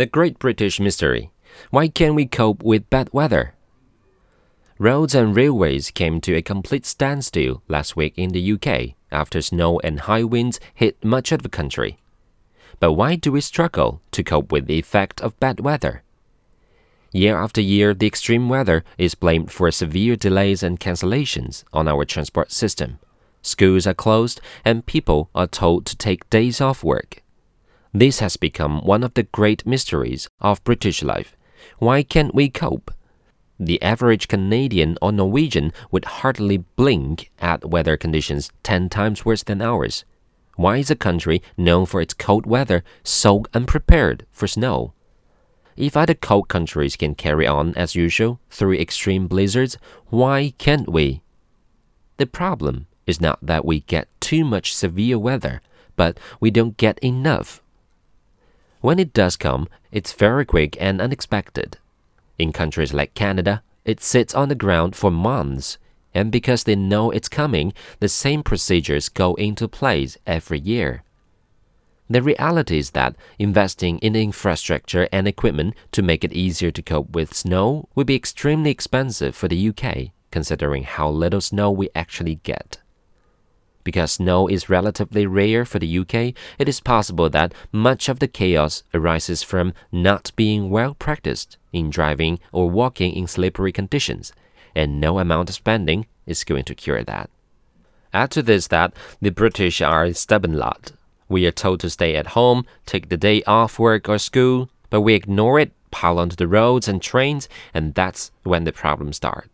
The Great British Mystery Why Can't We Cope with Bad Weather? Roads and railways came to a complete standstill last week in the UK after snow and high winds hit much of the country. But why do we struggle to cope with the effect of bad weather? Year after year, the extreme weather is blamed for severe delays and cancellations on our transport system. Schools are closed and people are told to take days off work. This has become one of the great mysteries of British life. Why can't we cope? The average Canadian or Norwegian would hardly blink at weather conditions 10 times worse than ours. Why is a country known for its cold weather so unprepared for snow? If other cold countries can carry on as usual through extreme blizzards, why can't we? The problem is not that we get too much severe weather, but we don't get enough. When it does come, it's very quick and unexpected. In countries like Canada, it sits on the ground for months, and because they know it's coming, the same procedures go into place every year. The reality is that investing in infrastructure and equipment to make it easier to cope with snow would be extremely expensive for the UK, considering how little snow we actually get. Because snow is relatively rare for the UK, it is possible that much of the chaos arises from not being well practiced in driving or walking in slippery conditions, and no amount of spending is going to cure that. Add to this that the British are a stubborn lot. We are told to stay at home, take the day off work or school, but we ignore it, pile onto the roads and trains, and that's when the problems start.